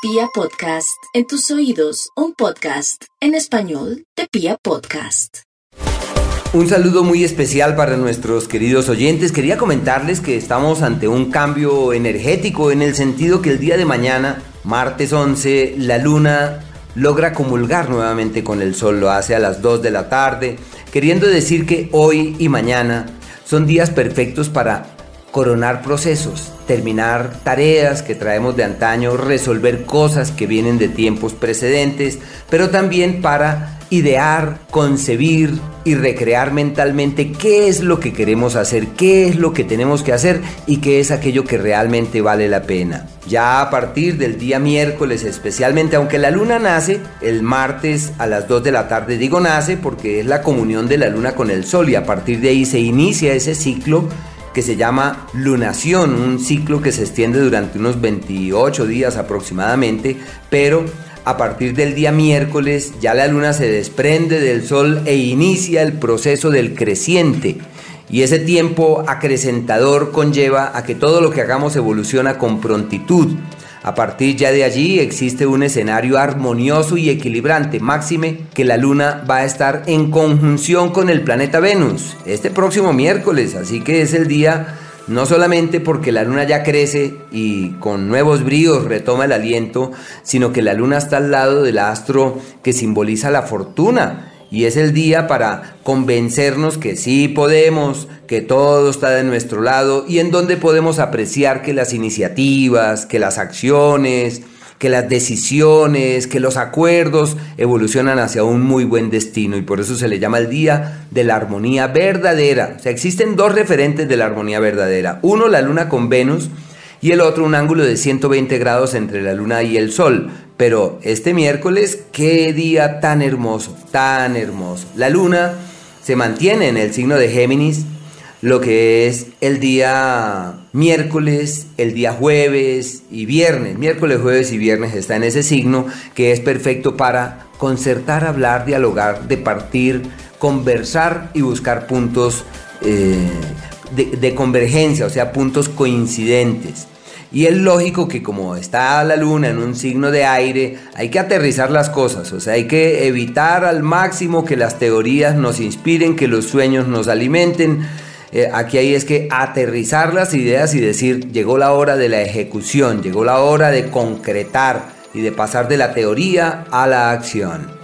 Pia Podcast, en tus oídos, un podcast en español de Pia Podcast. Un saludo muy especial para nuestros queridos oyentes. Quería comentarles que estamos ante un cambio energético en el sentido que el día de mañana, martes 11, la luna logra comulgar nuevamente con el sol, lo hace a las 2 de la tarde, queriendo decir que hoy y mañana son días perfectos para coronar procesos, terminar tareas que traemos de antaño, resolver cosas que vienen de tiempos precedentes, pero también para idear, concebir y recrear mentalmente qué es lo que queremos hacer, qué es lo que tenemos que hacer y qué es aquello que realmente vale la pena. Ya a partir del día miércoles especialmente, aunque la luna nace el martes a las 2 de la tarde, digo nace porque es la comunión de la luna con el sol y a partir de ahí se inicia ese ciclo que se llama lunación, un ciclo que se extiende durante unos 28 días aproximadamente, pero a partir del día miércoles ya la luna se desprende del sol e inicia el proceso del creciente. Y ese tiempo acrecentador conlleva a que todo lo que hagamos evoluciona con prontitud. A partir ya de allí existe un escenario armonioso y equilibrante, máxime que la luna va a estar en conjunción con el planeta Venus este próximo miércoles, así que es el día no solamente porque la luna ya crece y con nuevos bríos retoma el aliento, sino que la luna está al lado del astro que simboliza la fortuna y es el día para convencernos que sí podemos, que todo está de nuestro lado y en donde podemos apreciar que las iniciativas, que las acciones, que las decisiones, que los acuerdos evolucionan hacia un muy buen destino y por eso se le llama el día de la armonía verdadera. O sea, existen dos referentes de la armonía verdadera. Uno, la luna con Venus y el otro, un ángulo de 120 grados entre la luna y el sol. Pero este miércoles, qué día tan hermoso, tan hermoso. La luna se mantiene en el signo de Géminis, lo que es el día miércoles, el día jueves y viernes. Miércoles, jueves y viernes está en ese signo que es perfecto para concertar, hablar, dialogar, departir, conversar y buscar puntos eh, de, de convergencia, o sea, puntos coincidentes. Y es lógico que como está la luna en un signo de aire, hay que aterrizar las cosas, o sea, hay que evitar al máximo que las teorías nos inspiren, que los sueños nos alimenten. Eh, aquí hay es que aterrizar las ideas y decir, llegó la hora de la ejecución, llegó la hora de concretar y de pasar de la teoría a la acción.